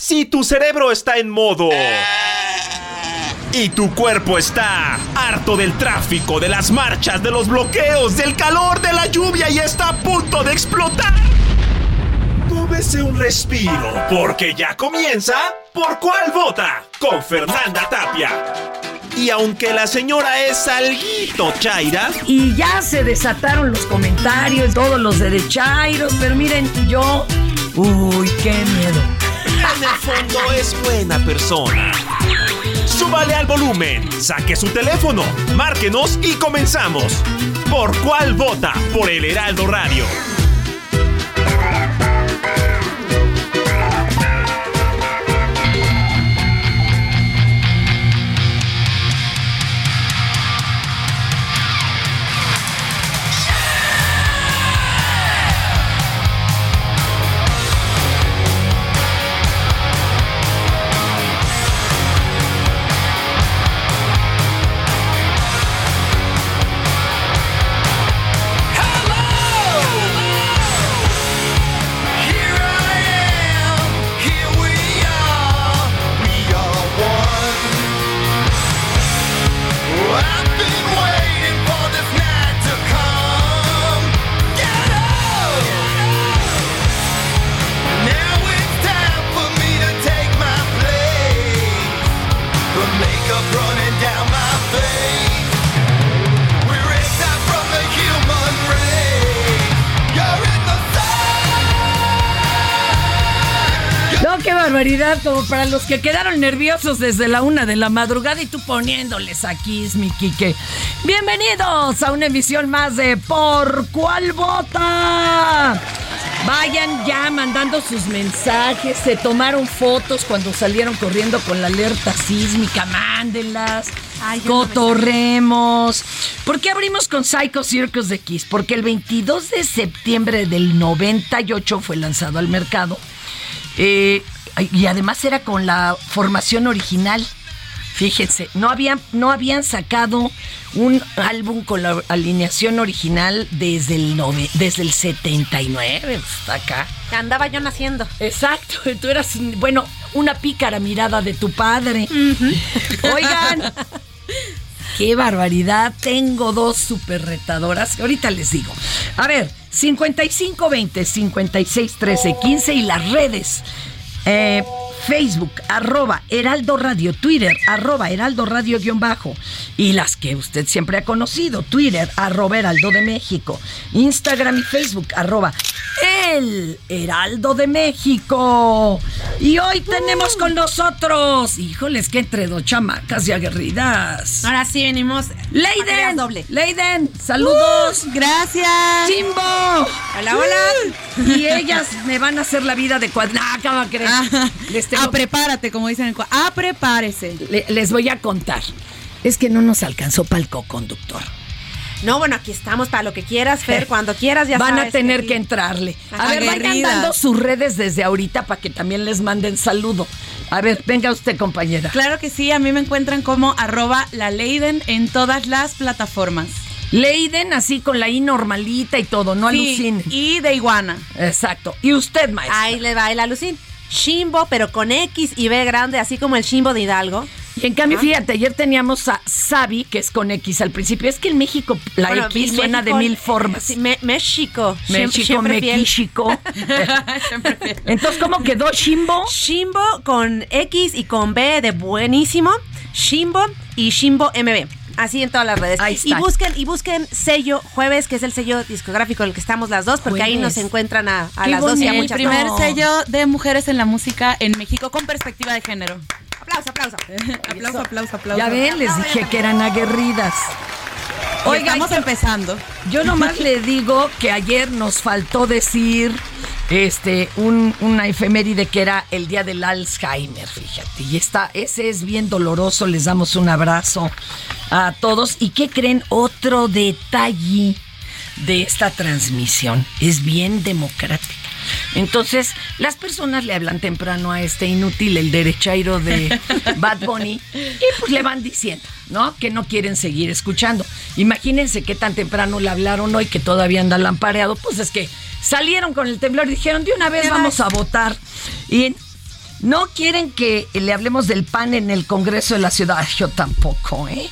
Si tu cerebro está en modo... Y tu cuerpo está harto del tráfico, de las marchas, de los bloqueos, del calor, de la lluvia y está a punto de explotar. Tómese un respiro, porque ya comienza ¿Por cuál vota? Con Fernanda Tapia. Y aunque la señora es alguito chaira. Y ya se desataron los comentarios, todos los derechairos, pero miren, yo. Uy, qué miedo. En el fondo es buena persona. Súbale al volumen, saque su teléfono, márquenos y comenzamos. ¿Por cuál vota? Por el Heraldo Radio. Como para los que quedaron nerviosos desde la una de la madrugada y tú poniéndoles aquí, es mi Quique. Bienvenidos a una emisión más de Por cuál vota. Vayan ya mandando sus mensajes, se tomaron fotos cuando salieron corriendo con la alerta sísmica, mándenlas. cotorremos. ¿Por qué abrimos con Psycho Circus de Kiss? Porque el 22 de septiembre del 98 fue lanzado al mercado. Eh, y además era con la formación original. Fíjense, no habían, no habían sacado un álbum con la alineación original desde el, desde el 79, hasta acá. Andaba yo naciendo. Exacto, tú eras, bueno, una pícara mirada de tu padre. Oigan, qué barbaridad, tengo dos super retadoras, ahorita les digo. A ver, 5520 5613 15 y las redes eh, Facebook, arroba Heraldo Radio, Twitter, arroba Heraldo Radio guion bajo. Y las que usted siempre ha conocido, Twitter, arroba Heraldo de México, Instagram y Facebook, arroba El Heraldo de México. Y hoy tenemos con nosotros, híjoles, que entre dos chamacas y aguerridas. Ahora sí venimos. Leiden, doble. Leiden, saludos. Uh, gracias. Chimbo. Hola, hola. Y ellas me van a hacer la vida de cuadra. Ah, creer? Ah, Ah, prepárate, como dicen en Ah, prepárese. les voy a contar. Es que no nos alcanzó para el co-conductor. No, bueno, aquí estamos para lo que quieras, Fer, cuando quieras ya Van a tener que, entrarle. A ver, vayan dando sus redes desde ahorita para que también les manden saludo. A ver, venga usted, compañera. Claro que sí, a mí me encuentran como arroba la Leiden en todas las plataformas. Leiden así con la I normalita y todo, no sí, Y de iguana. Exacto. ¿Y usted, maestro? Ahí le va el alucin. Shimbo, pero con X y B grande, así como el Shimbo de Hidalgo. Y en cambio, fíjate, ayer teníamos a Sabi, que es con X al principio. Es que en México la X suena de mil formas. Sí, México. México, México. Entonces, ¿cómo quedó Shimbo? Shimbo con X y con B de buenísimo. Shimbo y Shimbo MB. Así en todas las redes. Y busquen, y busquen sello jueves, que es el sello discográfico en el que estamos las dos, porque ahí nos encuentran a, las dos y a muchas El primer sello de mujeres en la música en México con perspectiva de género. Aplauso, aplauso. aplauso, aplauso, aplauso. Ya ven, les dije que eran aguerridas. Oiga, estamos empezando. Yo nomás le digo que ayer nos faltó decir este, un, una efeméride que era el día del Alzheimer, fíjate. Y está, ese es bien doloroso. Les damos un abrazo a todos. ¿Y qué creen? Otro detalle de esta transmisión. Es bien democrática. Entonces, las personas le hablan temprano a este inútil, el derechairo de Bad Bunny, y pues le van diciendo, ¿no? Que no quieren seguir escuchando. Imagínense qué tan temprano le hablaron hoy que todavía anda lampareado. Pues es que salieron con el temblor y dijeron, de una vez vamos a votar. Y no quieren que le hablemos del PAN en el Congreso de la Ciudad. Yo tampoco, ¿eh?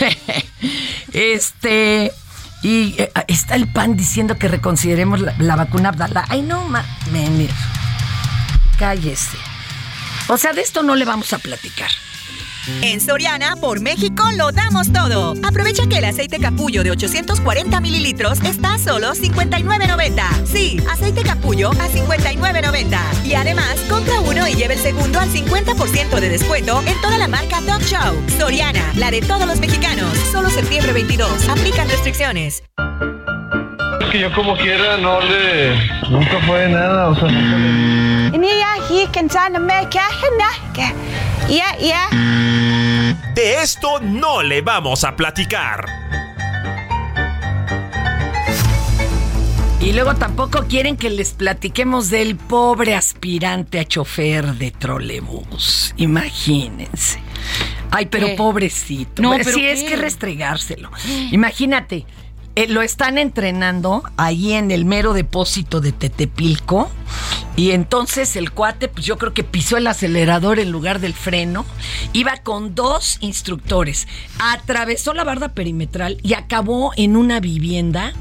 este. Y eh, está el PAN diciendo que reconsideremos la, vacuna Abdala. Ay, no, ma, cállese. O sea, de esto no le vamos a platicar. En Soriana, por México, lo damos todo. Aprovecha que el aceite capullo de 840 mililitros está a solo 59.90. Sí, aceite capullo a 59.90. Y además, compra uno y lleve el segundo al 50% de descuento en toda la marca Dog Show. Soriana, la de todos los mexicanos. Solo septiembre 22. Aplican restricciones. Es que yo como quiera no le... Nunca fue nada, o sea, nunca le... De esto no le vamos a platicar. Y luego tampoco quieren que les platiquemos del pobre aspirante a chofer de trolebús. Imagínense. Ay, pero pobrecito. No, pero sí es que restregárselo. Imagínate, eh, lo están entrenando ahí en el mero depósito de Tetepilco. Y entonces el cuate, pues yo creo que pisó el acelerador en lugar del freno. Iba con dos instructores. Atravesó la barda perimetral y acabó en una vivienda.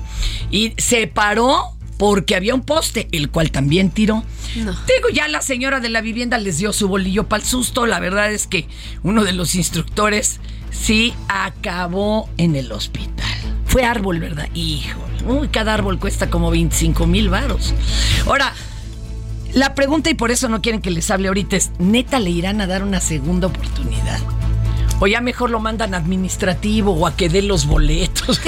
Y se paró porque había un poste, el cual también tiró. Digo, ya la señora de la vivienda les dio su bolillo para el susto. La verdad es que uno de los instructores sí acabó en el hospital. Fue árbol, ¿verdad? Híjole. Uy, cada árbol cuesta como 25 mil varos. Ahora, la pregunta, y por eso no quieren que les hable ahorita, es: ¿neta le irán a dar una segunda oportunidad? O ya mejor lo mandan administrativo o a que dé los boletos.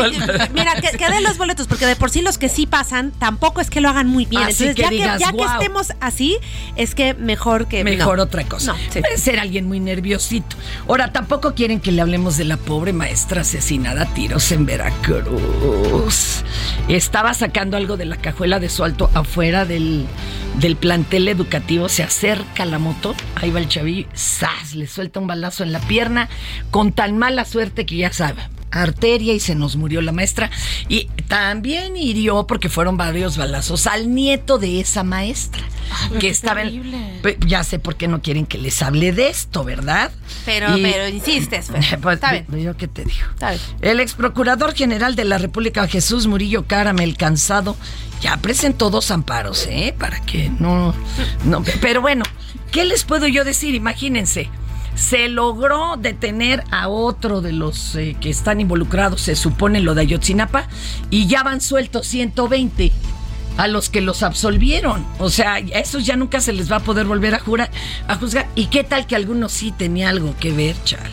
Mira, que, dé los boletos, porque de por sí los que sí pasan, tampoco es que lo hagan muy bien. Entonces, ya, que, ya que, estemos así, es que mejor que. Mejor otra cosa. Puede ser alguien muy nerviosito. Ahora, tampoco quieren que le hablemos de la pobre maestra asesinada a tiros en Veracruz. Estaba sacando algo de la cajuela de su alto afuera del, del plantel educativo. Se acerca la moto. Ahí va el chavillo. ¡Sas! Le suelta un balazo en la pierna con tan mala suerte que ya sabe, arteria y se nos murió la maestra. Y también hirió, porque fueron varios balazos, al nieto de esa maestra. que estaba en, Ya sé por qué no quieren que les hable de esto, ¿verdad? Pero, pero insistes, pues, Está bien. Yo qué te digo. El ex procurador general de la República, Jesús Murillo Caramel Cansado, ya presentó dos amparos, ¿eh? Para que no, no. Pero bueno, ¿qué les puedo yo decir? Imagínense se logró detener a otro de los eh, que están involucrados, se supone lo de Ayotzinapa, y ya van sueltos 120 a los que los absolvieron. O sea, a esos ya nunca se les va a poder volver a, a juzgar. ¿Y qué tal que algunos sí tenía algo que ver, chal?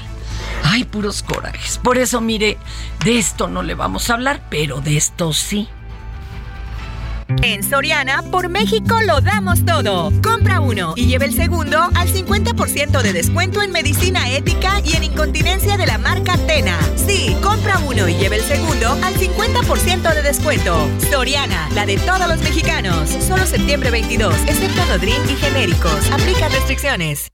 Ay, puros corajes. Por eso, mire, de esto no le vamos a hablar, pero de esto sí. En Soriana, por México lo damos todo. Compra uno y lleve el segundo al 50% de descuento en medicina ética y en incontinencia de la marca Tena. Sí, compra uno y lleve el segundo al 50% de descuento. Soriana, la de todos los mexicanos. Solo septiembre 22, excepto Nodrin y genéricos. Aplica restricciones.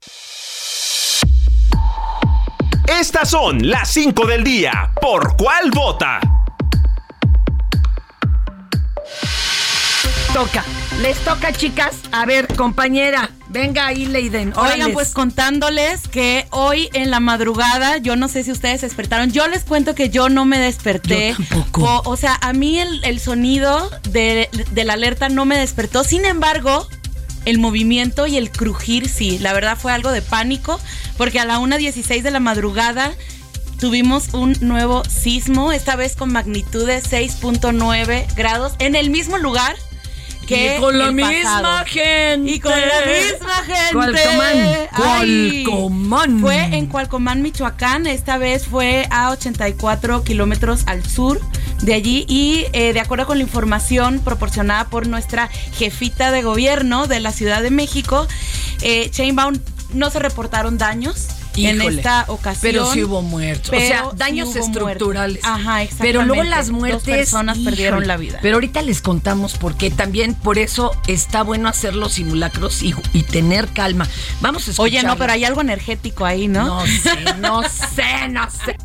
Estas son las 5 del día. ¿Por cuál vota? Toca. Les toca, chicas. A ver, compañera, venga ahí, Leiden. Oigan, pues contándoles que hoy en la madrugada, yo no sé si ustedes despertaron, yo les cuento que yo no me desperté. Yo tampoco. O, sea, a mí el, sonido de, de la alerta no me despertó. Sin embargo, el movimiento y el crujir, sí, la verdad fue algo de pánico, porque a la 1.16 de la madrugada tuvimos un nuevo sismo, esta vez con magnitud de 6.9 grados, en el mismo lugar que y con la misma gente. Y con la misma gente. Cualcomán. Ay. Cualcomán. Fue en Cualcomán, Michoacán. Esta vez fue a 84 kilómetros al sur de allí. Y eh, de acuerdo con la información proporcionada por nuestra jefita de gobierno de la Ciudad de México, eh, Chainbound no se reportaron daños. En Híjole. esta ocasión. Pero sí hubo muertos. O Pero sea, sí daños hubo estructurales. Ajá, Pero luego exactamente. las Dos muertes. personas perdieron híjole. la vida. Pero ahorita les contamos por qué. También por eso está bueno hacer los simulacros y, y tener calma. Vamos a escuchar. Oye, no, pero hay algo energético ahí, ¿no? No sé, no sé, no sé.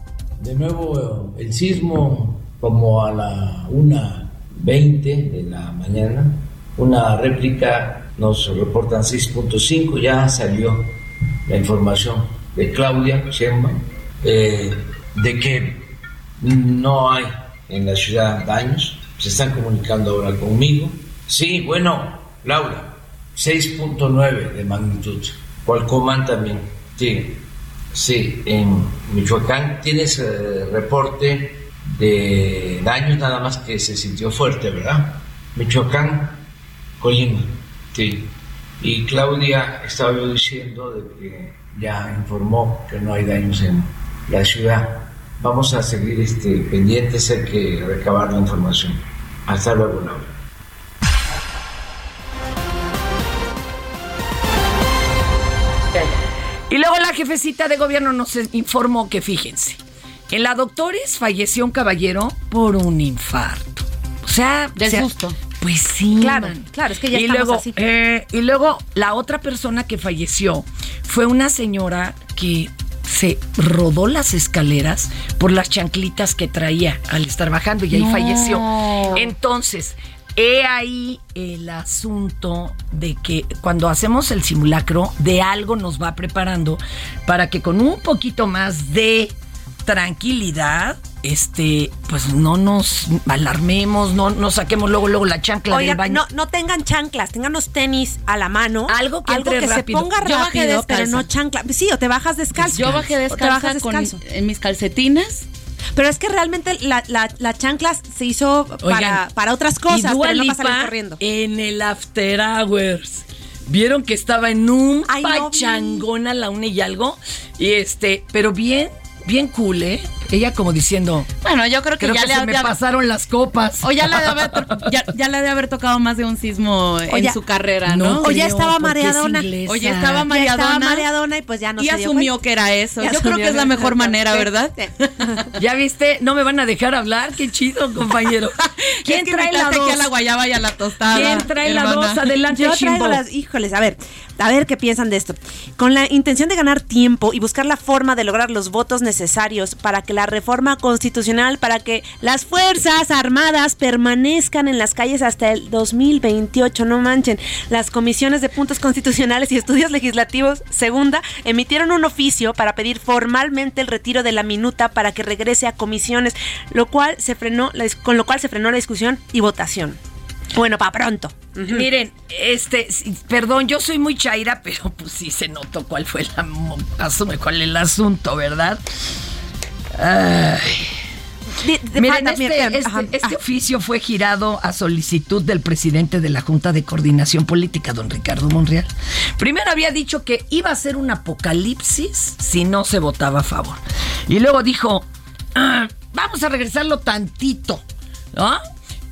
De nuevo el sismo como a la 1.20 de la mañana. Una réplica nos reportan 6.5, ya salió la información de Claudia Sheinbaum eh, de que no hay en la ciudad daños. Se están comunicando ahora conmigo. Sí, bueno, Laura, 6.9 de magnitud. Cualcomán también. Sí, sí, en Michoacán tienes reporte de daños nada más que se sintió fuerte, ¿verdad? Michoacán, Colima, sí. Y Claudia estaba diciendo de que ya informó que no hay daños en la ciudad. Vamos a seguir este, pendientes, hay que recabar la información. Hasta luego, Laura. Y luego la jefecita de gobierno nos informó que, fíjense, en la Doctores falleció un caballero por un infarto. O sea, De o sea, susto. Pues sí. Claro, man. claro, es que ya y estamos luego, así. eh, y luego la otra persona que falleció fue una señora que se rodó las escaleras por las chanclitas que traía al estar bajando y ahí No. falleció. Entonces, he ahí el asunto de que cuando hacemos el simulacro, de algo nos va preparando para que con un poquito más de tranquilidad, este, pues no nos alarmemos, no nos saquemos luego, luego la chancla del baño. no, no tengan chanclas, tengan los tenis a la mano. Algo que entre se rápido. ponga Yo bajé rápido, pero no chancla. Sí, o te bajas descalzo. Yo bajé te descalza bajas con, descalzo. en mis calcetines. Pero es que realmente la, la, la chancla se hizo para, Oigan, para otras y cosas, Dua pero no para Lipa salir corriendo. En el After Hours. Vieron que estaba en un Ay, no pachangón a la una y algo. Y este, pero bien, bien cool, ¿eh? Ella como diciendo, Bueno, yo creo que creo ya que le se me pasaron las copas. O ya le, ha de haber, to- ya, ya le ha de haber tocado más de un sismo O en ya- su carrera, ¿no? No, O ya estaba es mareadona. Oye, estaba Ya estaba mareadona y pues ya no y se asumió que era eso. Yo creo que es la mejor manera, ¿verdad? ¿Ya viste? No me van a dejar hablar. Qué chido, compañero. ¿Quién Es que trae la dos? aquí a la guayaba y a la tostada. ¿Quién trae la dos? Adelante, Yo Shimbo. traigo las, híjoles, a ver, a ver qué piensan de esto. Con la intención de ganar tiempo y buscar la forma de lograr los votos necesarios para que la reforma constitucional, para que las Fuerzas Armadas permanezcan en las calles hasta el 2028, no manchen. Las comisiones de puntos constitucionales y estudios legislativos, segunda, emitieron un oficio para pedir formalmente el retiro de la minuta para que regrese a comisiones, lo cual se frenó, con lo cual se frenó la discusión y votación. Bueno, para pronto. Miren, este, perdón, yo soy muy chaira, pero pues sí se notó cuál fue la, asume cuál es el asunto, ¿verdad? Ay. De- de- Miren, este, este- este oficio fue girado a solicitud del presidente de la Junta de Coordinación Política, don Ricardo Monreal. Primero había dicho que iba a ser un apocalipsis si no se votaba a favor. Y luego dijo, "Ah, vamos a regresarlo tantito, ¿no?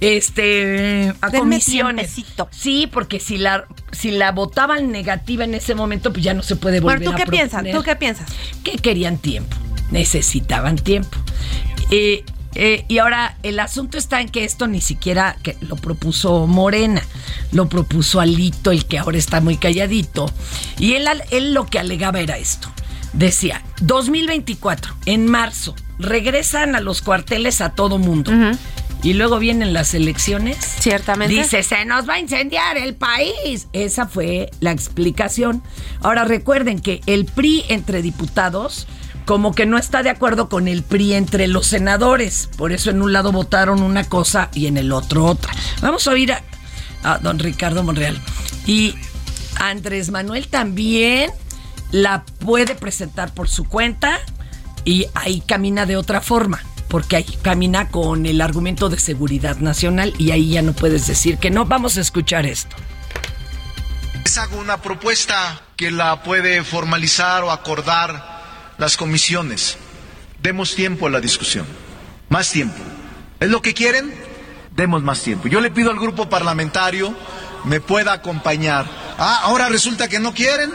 Este, a Denme comisiones. Sí, porque si la, si la votaban negativa en ese momento, pues ya no se puede volver Bueno, ¿tú a qué piensas? ¿Tú qué piensas? que querían tiempo, necesitaban tiempo. Eh, eh, y ahora el asunto está en que esto ni siquiera que lo propuso Morena, lo propuso Alito, el que ahora está muy calladito. Y él, él lo que alegaba era esto. Decía, 2024, en marzo, regresan a los cuarteles a todo mundo. Y luego vienen las elecciones. Ciertamente. Dice, se nos va a incendiar el país. Esa fue la explicación. Ahora recuerden que el PRI entre diputados como que no está de acuerdo con el PRI entre los senadores. Por eso en un lado votaron una cosa y en el otro otra. Vamos a oír a, a don Ricardo Monreal. Y Andrés Manuel también la puede presentar por su cuenta y ahí camina de otra forma. Porque ahí camina con el argumento de seguridad nacional y ahí ya no puedes decir que no. Vamos a escuchar esto. Les hago una propuesta que la puede formalizar o acordar las comisiones. Demos tiempo a la discusión. Más tiempo. ¿Es lo que quieren? Demos más tiempo. Yo le pido al grupo parlamentario me pueda acompañar. Ah, ahora resulta que no quieren.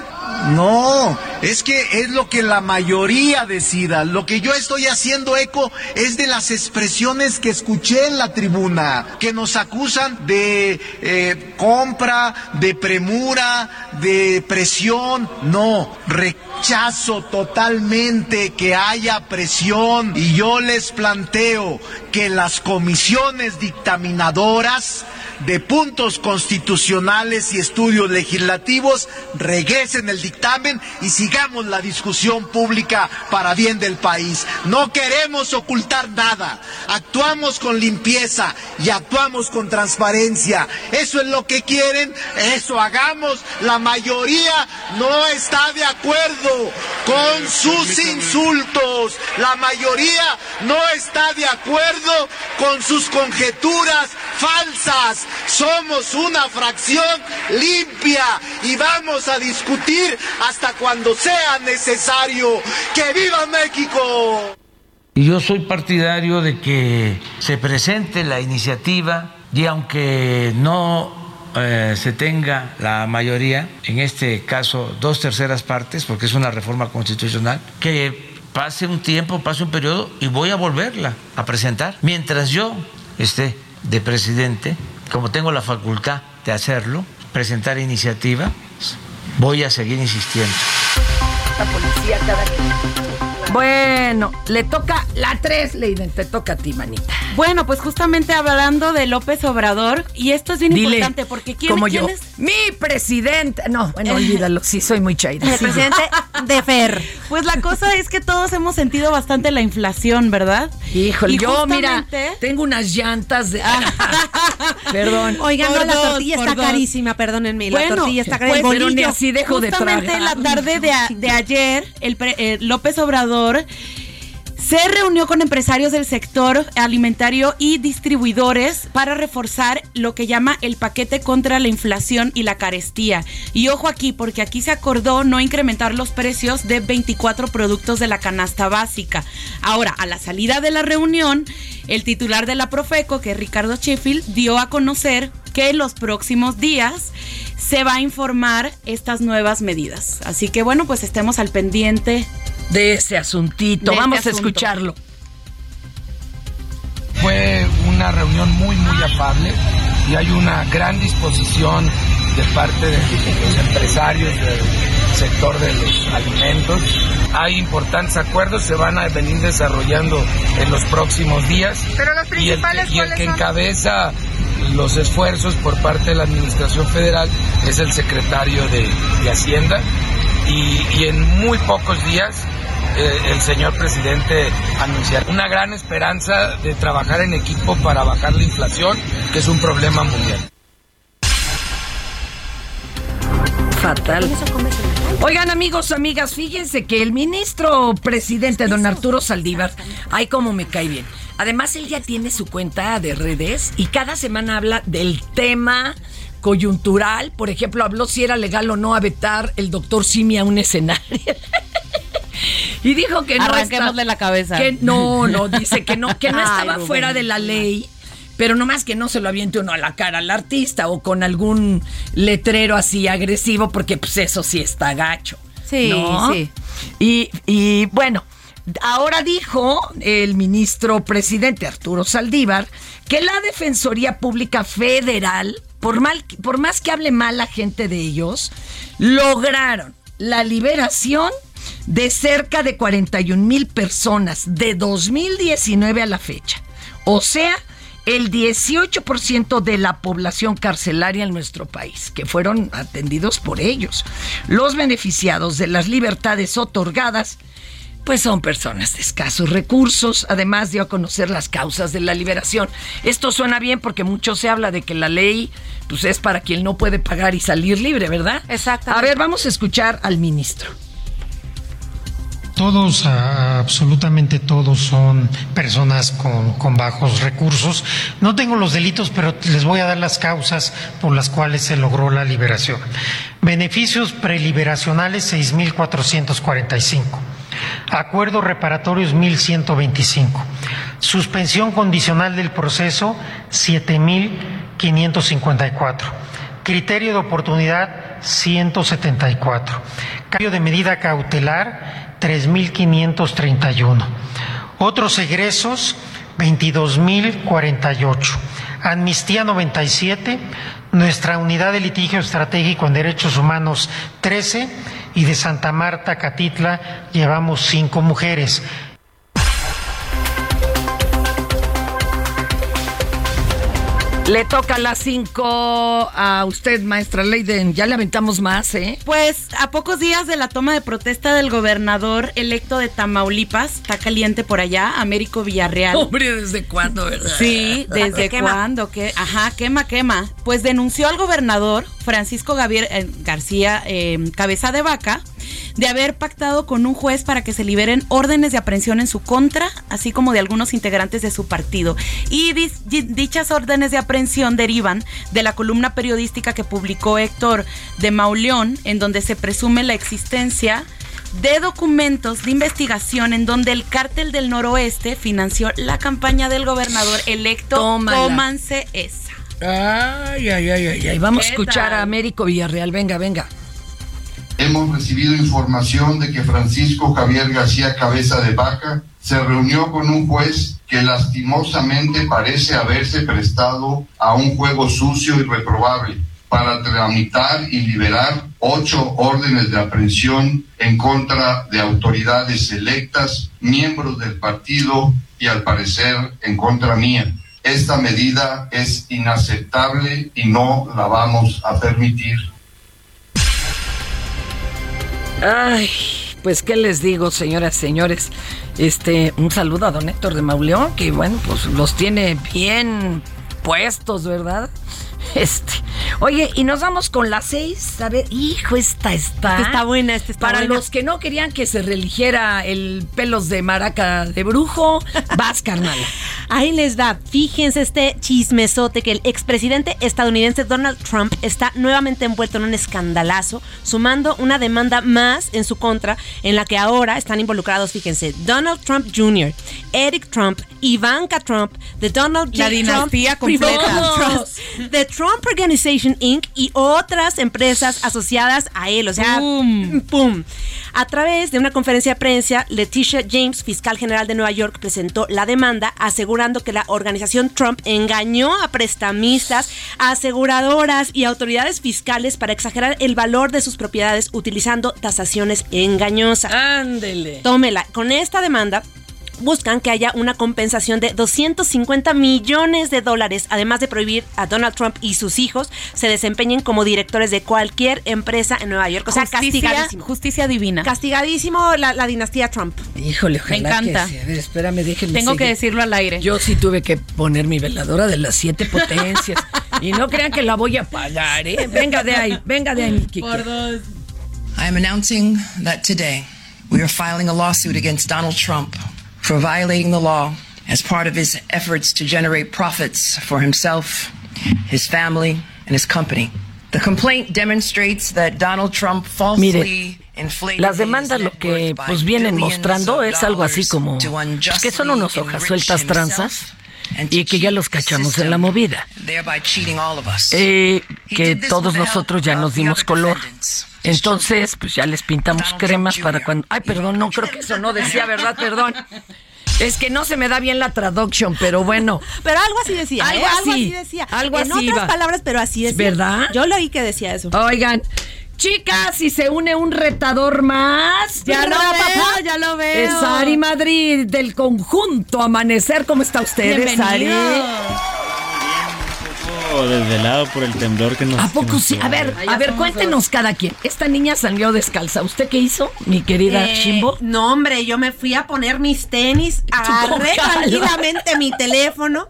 No, es que es lo que la mayoría decida. Lo que yo estoy haciendo eco es de las expresiones que escuché en la tribuna, que nos acusan de eh, compra, de premura, de presión. No, rechazo totalmente que haya presión y yo les planteo que las comisiones dictaminadoras de puntos constitucionales y estudios legislativos regresen el dictamen y sigamos la discusión pública para bien del país. No queremos ocultar nada. Actuamos con limpieza y actuamos con transparencia. Eso es lo que quieren, eso hagamos. La mayoría no está de acuerdo con sus insultos. La mayoría no está de acuerdo con sus conjeturas falsas. Somos una fracción limpia y vamos a discutir hasta cuando sea necesario. ¡Que viva México! Y yo soy partidario de que se presente la iniciativa y aunque no eh, se tenga la mayoría, en este caso dos terceras partes, porque es una reforma constitucional, que pase un tiempo, pase un periodo y voy a volverla a presentar. Mientras yo esté de presidente, como tengo la facultad de hacerlo, presentar iniciativa, voy a seguir insistiendo. La policía cada bueno, le toca la 3, Leiden, te toca a ti, manita. Bueno, pues justamente hablando de López Obrador, y esto es bien importante porque ¿quién, como yo, mi presidente. No, bueno, olvídalo, sí, soy muy chaira. El presidente de Fer. Pues la cosa es que todos hemos sentido bastante la inflación, ¿verdad? Híjole, yo, mira, tengo unas llantas de. Perdón. Oigan, no, la tortilla está carísima, perdónenme. La tortilla está carísima. Pues, pero ni así dejo de tragar. Justamente la tarde de, de ayer, el eh, López Obrador se reunió con empresarios del sector alimentario y distribuidores para reforzar lo que llama el paquete contra la inflación y la carestía. Y ojo aquí, porque aquí se acordó no incrementar los precios de 24 productos de la canasta básica. Ahora, a la salida de la reunión, el titular de la Profeco, que es Ricardo Sheffield, dio a conocer que en los próximos días se va a informar estas nuevas medidas. Así que bueno, pues estemos al pendiente de ese asuntito. De Vamos este a escucharlo. Fue una reunión muy, muy afable y hay una gran disposición de parte de los empresarios del sector de los alimentos. Hay importantes acuerdos, se van a venir desarrollando en los próximos días. Pero los principales y el, y el que encabeza los esfuerzos por parte de la Administración Federal es el secretario de, de Hacienda y, en muy pocos días eh, el señor presidente anunciará una gran esperanza de trabajar en equipo para bajar la inflación, que es un problema mundial. Fatal. Oigan amigos, amigas, fíjense que el ministro presidente don Arturo Saldívar, ay como me cae bien. Además él ya tiene su cuenta de redes y cada semana habla del tema coyuntural. Por ejemplo, habló si era legal o no vetar el doctor Simi a un escenario. y dijo que no. Arranquémosle la cabeza. Que no, no, dice que no, que no estaba fuera de la ley. Pero nomás que no se lo aviente uno a la cara al artista o con algún letrero así agresivo, porque pues eso sí está gacho. Sí, ¿no? sí. Y, y bueno, ahora dijo el ministro presidente Arturo Saldívar que la Defensoría Pública Federal, por, mal, por más que hable mal la gente de ellos, lograron la liberación de cerca de 41 mil personas de 2019 a la fecha. O sea, el 18% de la población carcelaria en nuestro país, que fueron atendidos por ellos. Los beneficiados de las libertades otorgadas pues son personas de escasos recursos. Además dio a conocer las causas de la liberación. Esto suena bien porque mucho se habla de que la ley pues es para quien no puede pagar y salir libre, ¿verdad? Exacto. A ver, vamos a escuchar al ministro todos, absolutamente todos son personas con, bajos recursos. No tengo los delitos, pero les voy a dar las causas por las cuales se logró la liberación. Beneficios preliberacionales 6.445. Acuerdos reparatorios 1.125. Suspensión condicional del proceso 7.554. Criterio de oportunidad 174. Cambio de medida cautelar 3.531. Otros egresos 22.048. Amnistía 97. Nuestra unidad de litigio estratégico en derechos humanos 13 y de Santa Marta, Catitla, llevamos cinco mujeres. Le toca las 5 a usted, maestra Leiden. Ya le aventamos más, ¿eh? Pues a pocos días de la toma de protesta del gobernador electo de Tamaulipas, está caliente por allá, Américo Villarreal. Hombre, ¿desde cuándo, verdad? Sí, ¿desde cuándo? ¿Qué? Ajá, quema, quema. Pues denunció al gobernador Francisco eh, García eh, Cabeza de Vaca de haber pactado con un juez para que se liberen órdenes de aprehensión en su contra, así como de algunos integrantes de su partido. Y dichas órdenes de aprehensión derivan de la columna periodística que publicó Héctor de Mauleón, en donde se presume la existencia de documentos de investigación en donde el cártel del noroeste financió la campaña del gobernador electo. Tómanse esa. Ay, ay, ay, ay, Vamos a escuchar a Américo Villarreal. Venga, venga. Hemos recibido información de que Francisco Javier García Cabeza de Vaca se reunió con un juez que lastimosamente parece haberse prestado a un juego sucio y reprobable para tramitar y liberar ocho órdenes de aprehensión en contra de autoridades electas, miembros del partido y al parecer en contra mía. Esta medida es inaceptable y no la vamos a permitir. Ay, pues qué les digo, señoras, señores. Este, un saludo a don Héctor de Mauleón, que bueno, pues los tiene bien puestos, ¿verdad? Este. Oye, y nos vamos con las seis. A ver, hijo, esta está. Esta está buena, esta está Para buena. los que no querían que se religiera el pelos de maraca de brujo, vas, carnal. Ahí les da. Fíjense este chismesote que el expresidente estadounidense Donald Trump está nuevamente envuelto en un escandalazo, sumando una demanda más en su contra, en la que ahora están involucrados, fíjense, Donald Trump Jr., Eric Trump, Ivanka Trump, de Donald J. La dinastía completa. The Trump Organization Inc. y otras empresas asociadas a él. O sea, ¡pum! A través de una conferencia de prensa, Leticia James, fiscal general de Nueva York, presentó la demanda asegurando que la organización Trump engañó a prestamistas, aseguradoras y autoridades fiscales para exagerar el valor de sus propiedades utilizando tasaciones engañosas. Ándele. Tómela. Con esta demanda buscan que haya una compensación de 250 millones de dólares, además de prohibir a Donald Trump y sus hijos se desempeñen como directores de cualquier empresa en Nueva York. O sea, justicia, castigadísimo. Justicia divina. Castigadísimo la, dinastía Trump. Híjole, ojalá Me encanta. Que A ver, espérame, déjenme Tengo que decirlo al aire. Yo sí tuve que poner mi veladora de las siete potencias. y no crean que la voy a pagar, ¿eh? Venga de ahí, venga de ahí, Kike. Por dos. I am announcing that today we are filing a lawsuit against Donald Trump for violating the law as part of his efforts to generate profits for himself, his family, and his company. The complaint demonstrates that Donald Trump falsely Mire, las demandas lo que pues vienen mostrando es algo así como pues, que son unos hojas sueltas tranzas y que ya los cachamos en la movida. Eh, que todos nosotros ya nos dimos color. Entonces, pues ya les pintamos cremas para cuando... Ay, perdón, no creo que eso no decía, ¿verdad? Perdón. Es que no se me da bien la traducción, pero bueno. Pero algo así decía. Algo, ¿eh? así, algo así decía. Algo en así otras iba. palabras, pero así decía. ¿Verdad? Yo lo oí que decía eso. Oigan, chicas, si se une un retador más. Ya lo veo, ya lo veo. Es Sari Madrid del conjunto Amanecer. ¿Cómo está usted, Sari? desvelado por el temblor que nos. ¿A poco sí? A ver, a ver, cuéntenos cada quien. Esta niña salió descalza. ¿Usted qué hizo, mi querida Eh, Shimbo? No, hombre, yo me fui a poner mis tenis, agarré tranquilamente mi teléfono,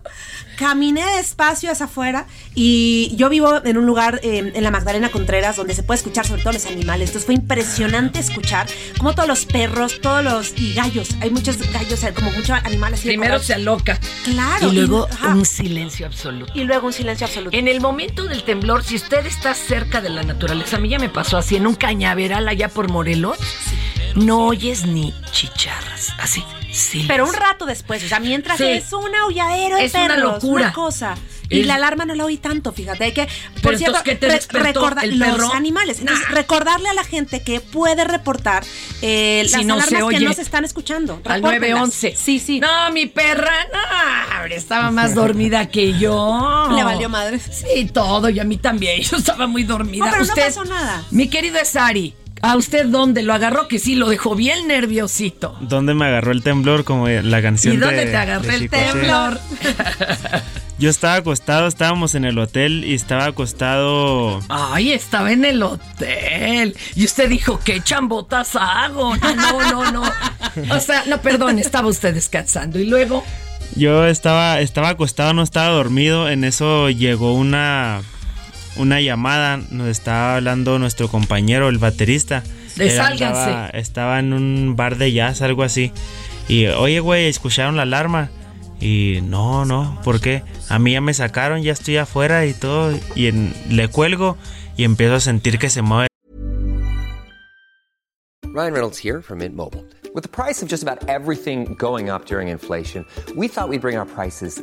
caminé despacio hacia afuera y yo vivo en un lugar eh, en la Magdalena Contreras donde se puede escuchar sobre todo los animales. Entonces fue impresionante escuchar como todos los perros, todos los y gallos. Hay muchos gallos, como muchos animales. Primero se aloca. Claro. Y luego un silencio absoluto. Y luego un silencio absoluto. En el momento del temblor, si usted está cerca de la naturaleza, a mí ya me pasó así en un cañaveral allá por Morelos, no oyes ni chicharras, así. Sí. Pero un rato después, o sea, mientras Sí. es un aulladero de Es una perros, locura. una cosa. Y Es- la alarma no la oí tanto, fíjate. Hay que, por Pero cierto, entonces, ¿qué te re- despertó? recorda- ¿El los animales. Entonces, recordarle a la gente que puede reportar eh, Si las no alarmas que no se están escuchando. Al Repórtenlas. 911. Sí, sí. No, mi perra, no, estaba más dormida que yo. Le valió madre. Sí, todo, y a mí también. Yo estaba muy dormida. No, pero no Usted- pasó nada. Mi querido Esari, ¿a usted dónde lo agarró? Que sí, lo dejó bien nerviosito. ¿Dónde me agarró el temblor? Como la canción ¿Y dónde de- te agarró de el temblor? Yo estaba acostado, estábamos en el hotel y estaba acostado. Ay, estaba en el hotel. Y usted dijo, ¿qué chambotas hago? No, no, no, no. O sea, no, perdón, estaba usted descansando. Y luego, Yo estaba, estaba acostado, no estaba dormido. En eso llegó una, una llamada. Nos estaba hablando nuestro compañero, el baterista. De andaba- estaba en un bar de jazz, algo así. Y, oye, güey, ¿escucharon la alarma? Y no, no, ¿por qué? A mí ya me sacaron, ya estoy afuera y todo. Y en- le cuelgo y empiezo a sentir que se mueve. Ryan Reynolds here from Mint Mobile. With the price of just about everything going up during inflation, we thought we'd bring our prices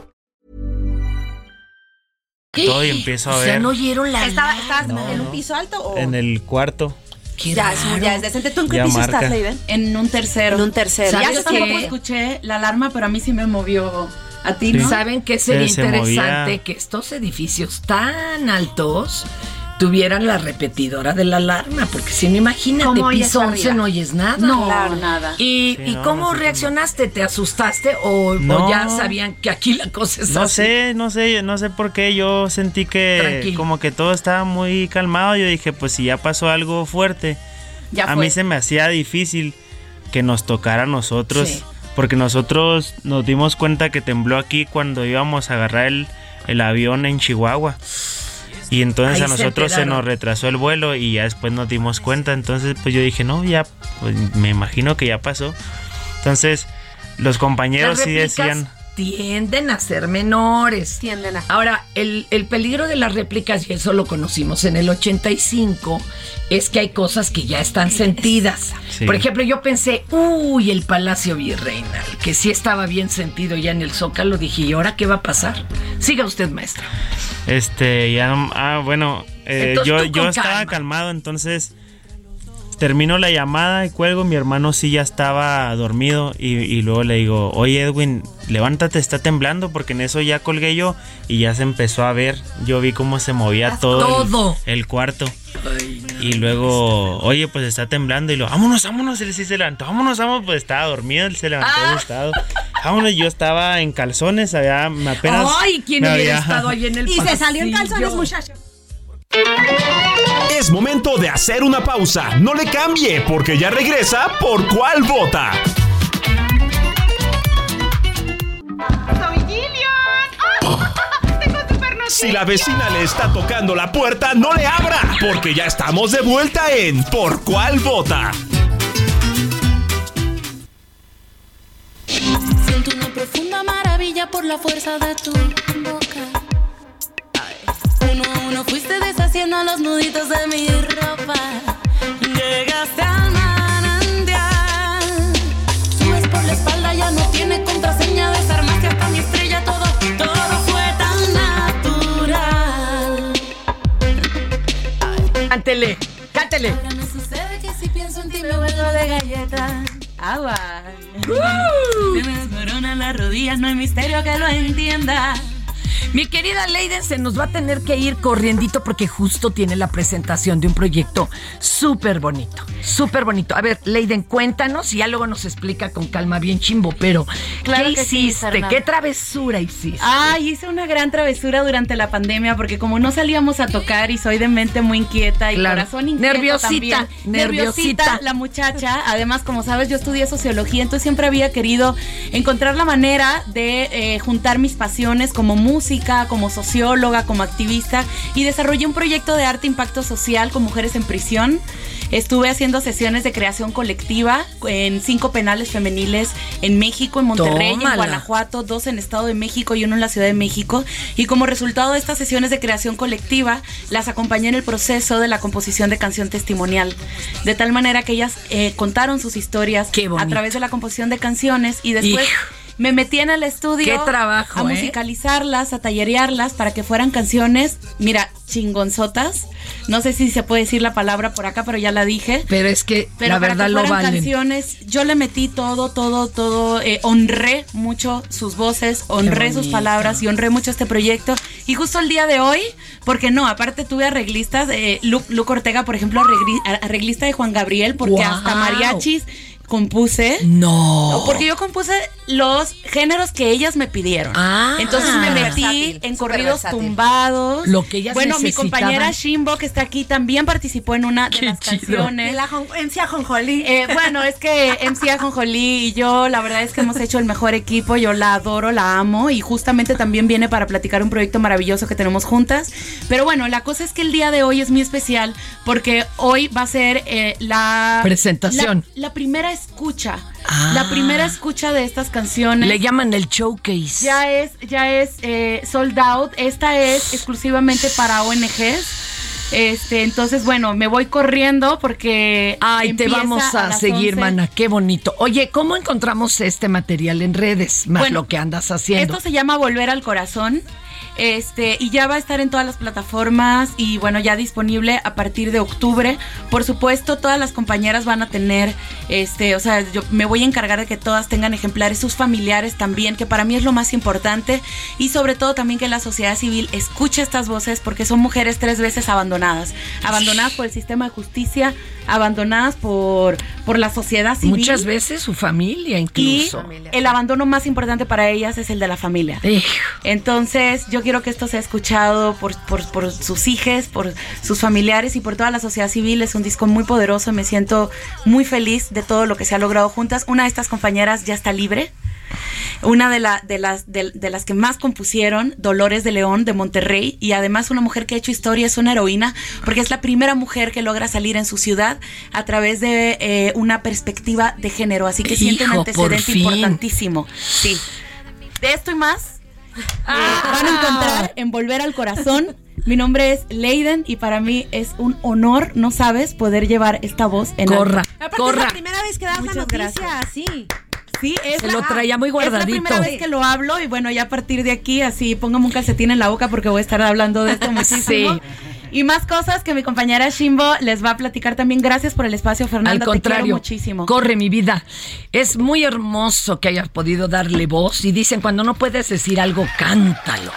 Todo y empiezo a ver ¿no oyeron la ¿Estaba- ¿Estabas No, en un piso alto o...? en el cuarto. ya, es, ya es decente. ¿Tú en qué Ya piso marca. estás, Leiden? En un tercero. En un tercero. ¿Sabes Ya yo se tampoco que- escuché la alarma, pero a mí sí me movió a ti, ¿no? ¿Saben qué sería Se- se interesante? movía. Que estos edificios tan altos tuvieran la repetidora de la alarma, porque si no imagínate, ¿Cómo oyes piso 11 arriba? no oyes nada. No, Claro. nada. ¿Y, Sí, ¿y no, cómo no reaccionaste? ¿Te asustaste o, o No. ya sabían que aquí la cosa es No así? sé, no sé, no sé por qué yo sentí que Tranquilo. como que todo estaba muy calmado. Yo dije, pues si ya pasó algo fuerte, Ya a fue. mí se me hacía difícil que nos tocara a nosotros, Sí. porque nosotros nos dimos cuenta que tembló aquí cuando íbamos a agarrar el, el avión en Chihuahua. Y entonces Ahí a nosotros se, nos retrasó el vuelo y ya después nos dimos cuenta. Entonces pues yo dije, no, ya, pues me imagino que ya pasó. Entonces los compañeros sí decían... tienden a ser menores. Tienden a... Ahora, el, el peligro de las réplicas, y eso lo conocimos en el 85, es que hay cosas que ya están sentidas. Sí. Por ejemplo, yo pensé, uy, el Palacio Virreinal, que sí estaba bien sentido ya en el Zócalo. Dije, ¿y ahora qué va a pasar? Siga usted, maestro. Este, ya, ah, bueno, eh, Entonces, yo, yo estaba calma. calmado, entonces termino la llamada y cuelgo, mi hermano sí ya estaba dormido y, y luego le digo, oye Edwin, levántate, está temblando, porque en eso ya colgué yo y ya se empezó a ver, yo vi cómo se movía todo, el- Todo. El, cuarto. Y luego, oye, pues está temblando. Y lo, vámonos, vámonos. Él sí se levantó, vámonos, vámonos. Pues estaba dormido, él se levantó Ah. asustado. Vámonos, yo estaba en calzones, había me apenas. Ay, ¿quién me hubiera había- estado ahí en el Y se salió en calzones, muchacho. Es momento de hacer una pausa. No le cambie, porque ya regresa por cuál vota. ¡Soy Gillian! ¡Tengo super noticia! Si la vecina le está tocando la puerta, no le abra, porque ya estamos de vuelta en Por cuál vota. Siento una profunda maravilla por la fuerza de tu boca. Uno a uno fuiste deshaciendo los nuditos de mi ropa. Llegaste al manantial. Subes por la espalda, ya no tiene contraseña. Desarmaste hasta mi estrella. Todo, todo fue tan natural. Cántele, cántele. Ahora me sucede que si pienso en ti me vuelvo de galleta. Agua. Se me desmoronan las rodillas, no hay misterio que lo entienda. Mi querida Leiden se nos va a tener que ir corriendito porque justo tiene la presentación de un proyecto súper bonito, súper bonito. A ver, Leiden, cuéntanos y ya luego nos explica con calma bien chimbo, pero Claro ¿qué que hiciste? ¿Qué travesura hiciste? Ay, hice una gran travesura durante la pandemia porque como no salíamos a tocar y soy de mente muy inquieta y Claro. corazón inquieto Nerviosita, también. nerviosita. la muchacha. Además, como sabes, yo estudié sociología, entonces siempre había querido encontrar la manera de eh, juntar mis pasiones como música, como socióloga, como activista y desarrollé un proyecto de arte impacto social con mujeres en prisión. Estuve haciendo sesiones de creación colectiva en cinco penales femeniles en México, en Monterrey, Tómala. en Guanajuato, dos en Estado de México y uno en la Ciudad de México. Y como resultado de estas sesiones de creación colectiva, las acompañé en el proceso de la composición de canción testimonial. De tal manera que ellas eh, contaron sus historias a través de la composición de canciones y después... Hijo. Me metí en el estudio Qué trabajo, a ¿eh? musicalizarlas, a tallerearlas para que fueran canciones, mira, chingonzotas. No sé si se puede decir la palabra por acá, pero ya la dije. Pero es que Pero la para verdad que lo fueran valen. canciones, yo le metí todo, todo, todo, eh, honré mucho sus voces, honré sus palabras y honré mucho este proyecto. Y justo el día de hoy, porque no, aparte tuve arreglistas, eh, Lu, Lu Ortega, por ejemplo, arregli- arreglista de Juan Gabriel, porque hasta mariachis compuse. No. Porque yo compuse los géneros que ellas me pidieron. Ah. Entonces me metí Versátil, en corridos versátil. tumbados. Lo que ellas Bueno, mi compañera Shimbo, que está aquí, también participó en una de las canciones. La MC Ajonjolí. Eh, bueno, es que MC Ajonjolí y yo, la verdad es que hemos hecho el mejor equipo. Yo la adoro, la amo y justamente también viene para platicar un proyecto maravilloso que tenemos juntas. Pero bueno, la cosa es que el día de hoy es muy especial porque hoy va a ser eh, la Presentación. La, la primera escucha. Ah. La primera escucha de estas canciones. Le llaman el showcase. Ya es, ya es eh, sold out. Esta es exclusivamente para ONGs. Este, entonces, bueno, me voy corriendo porque. Ay, te vamos a, seguir, 11. mana. Qué bonito. Oye, ¿cómo encontramos este material en redes? Más Bueno, lo que andas haciendo. Esto se llama Volver al Corazón. Este, y ya va a estar en todas las plataformas y bueno, ya disponible a partir de octubre. Por supuesto, todas las compañeras van a tener, este, o sea, yo me voy a encargar de que todas tengan ejemplares, sus familiares también, que para mí es lo más importante. Y sobre todo también que la sociedad civil escuche estas voces porque son mujeres tres veces abandonadas. Abandonadas por el sistema de justicia, abandonadas por, por la sociedad civil. Muchas veces su familia Y incluso. el abandono más importante para ellas es el de la familia. Hijo. Entonces, yo quiero que esto sea escuchado por, por, por sus hijas, por sus familiares y por toda la sociedad civil. Es un disco muy poderoso. Me siento muy feliz de todo lo que se ha logrado juntas. Una de estas compañeras ya está libre. Una de, la- de las, de, de las que más compusieron, Dolores de León, de Monterrey, y además una mujer que ha hecho historia, es una heroína, porque es la primera mujer que logra salir en su ciudad a través de eh, una perspectiva de género. Así que siento un antecedente importantísimo. Sí. De esto y más eh, van a encontrar en Volver al Corazón. Mi nombre es Leiden y para mí es un honor, no sabes, poder llevar esta voz en Corra, alto. Aparte corra. es la primera vez que das la Muchas noticia gracias. así. Sí, es Se la- lo traía muy Es guardadito. la primera vez que lo hablo y bueno, ya a partir de aquí así póngame un calcetín en la boca porque voy a estar hablando de esto muchísimo. Sí. Y más cosas que mi compañera Shimbo les va a platicar también. Gracias por el espacio, Fernanda. Al Te quiero contrario, muchísimo. corre mi vida. Es muy hermoso que hayas podido darle voz y dicen cuando no puedes decir algo, cántalo.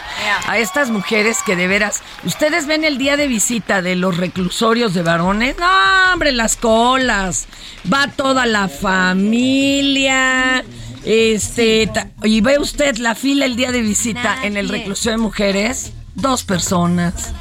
A estas mujeres que de veras, ustedes ven el día de visita de los reclusorios de varones, no, hombre, las colas, va toda la familia. Este, y ve usted la fila el día de visita en el reclusorio de mujeres, dos personas,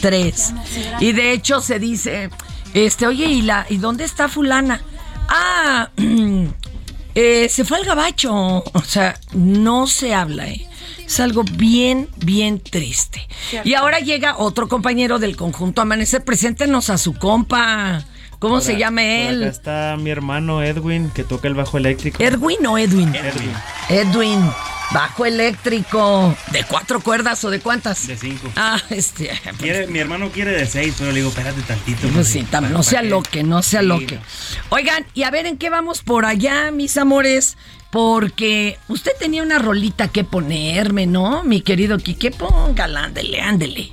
tres. Y de hecho se dice, este, oye, ¿y, la, ¿y dónde está fulana? Ah, eh, se fue al gabacho. O sea, no se habla, ¿eh? Es algo bien, bien triste. Y ahora llega otro compañero del conjunto Amanecer. Preséntenos a su compa. ¿Cómo se llama él? Acá está mi hermano Edwin, que toca el bajo eléctrico. ¿Edwin o Edwin? Edwin. Edwin, bajo eléctrico. ¿De cuatro cuerdas o de cuántas? De cinco. Ah, este. Quiere- mi hermano quiere de seis, pero le digo, espérate tantito. Pues sí, tam- no sea lo que, no sea que. Oigan, y a ver en qué vamos por allá, mis amores. Porque usted tenía una rolita que ponerme, ¿no? Mi querido Quique, póngala, ándele, ándele.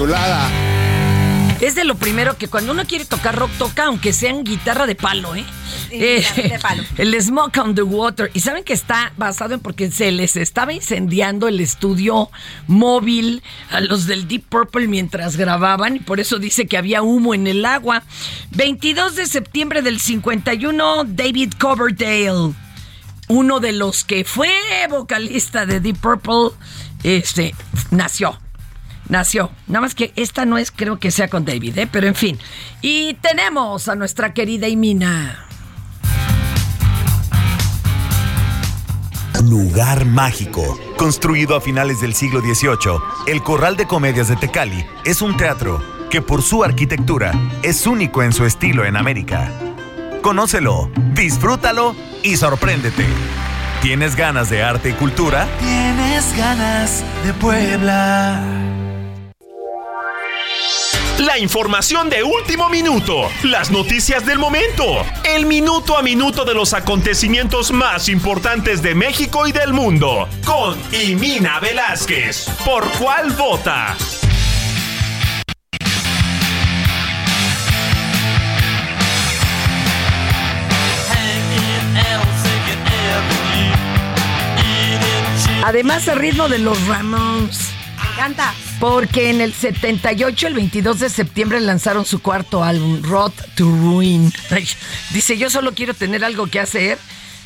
Chulada. Es de lo primero que cuando uno quiere tocar rock, toca aunque sea en guitarra de palo, ¿eh? Eh, de palo. El Smoke on the Water. Y saben que está basado en porque se les estaba incendiando el estudio móvil a los del Deep Purple mientras grababan y por eso dice que había humo en el agua. 22 de septiembre del 51, David Coverdale, uno de los que fue vocalista de Deep Purple, este, nació. Nació. Nada más que esta no es, creo que sea con David, ¿eh? pero en fin. Y tenemos a nuestra querida Imina. Lugar mágico. Construido a finales del siglo XVIII, el Corral de Comedias de Tecali es un teatro que por su arquitectura es único en su estilo en América. Conócelo, disfrútalo y sorpréndete. ¿Tienes ganas de arte y cultura? Tienes ganas de Puebla. La información de último minuto, las noticias del momento, el minuto a minuto de los acontecimientos más importantes de México y del mundo, con Imina Velázquez. ¿Por cuál vota? Además, el ritmo de los Ramones. Me encanta. Porque en el 78, el 22 de septiembre, lanzaron su cuarto álbum, Road to Ruin. Ay, dice, yo solo quiero tener algo que hacer.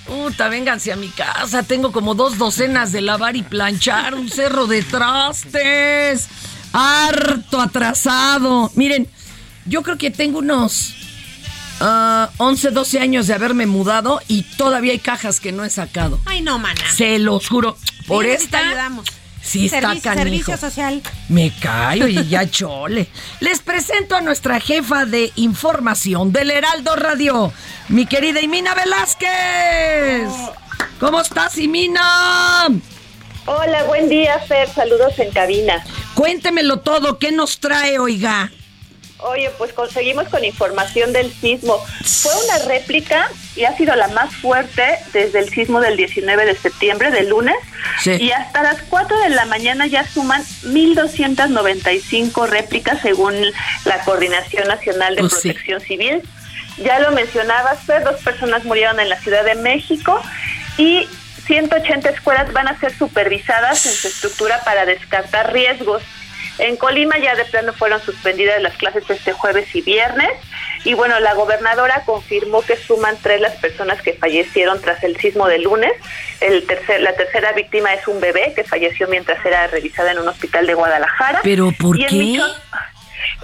Puta, vénganse a mi casa. Tengo como dos docenas de lavar y planchar, un cerro de trastes. Harto atrasado. Miren, yo creo que tengo unos ah, 11, 12 años de haberme mudado y todavía hay cajas que no he sacado. Ay, no, mana. Se los juro. Por esta. te ayudamos. Sí, está Servicio, canijo. servicio social. Me callo y ya chole. Les presento a nuestra jefa de información del Heraldo Radio, mi querida Imina Velázquez. ¿Cómo estás, Imina? Hola, buen día, Fer. Saludos en cabina. Cuéntemelo todo, ¿qué nos trae, oiga? Oye, pues conseguimos con información del sismo. Fue una réplica y ha sido la más fuerte desde el sismo del 19 de septiembre, del lunes. Sí. Y hasta las 4 de la mañana ya suman 1.295 réplicas según la Coordinación Nacional de Pues sí. Protección Civil. Ya lo mencionabas, Fer, dos personas murieron en la Ciudad de México y 180 escuelas van a ser supervisadas en su estructura para descartar riesgos. En Colima ya de plano fueron suspendidas las clases este jueves y viernes. Y bueno, la gobernadora confirmó que suman tres las personas que fallecieron tras el sismo del lunes. El tercer, la tercera víctima es un bebé que falleció mientras era revisada en un hospital de Guadalajara. ¿Pero por Y qué?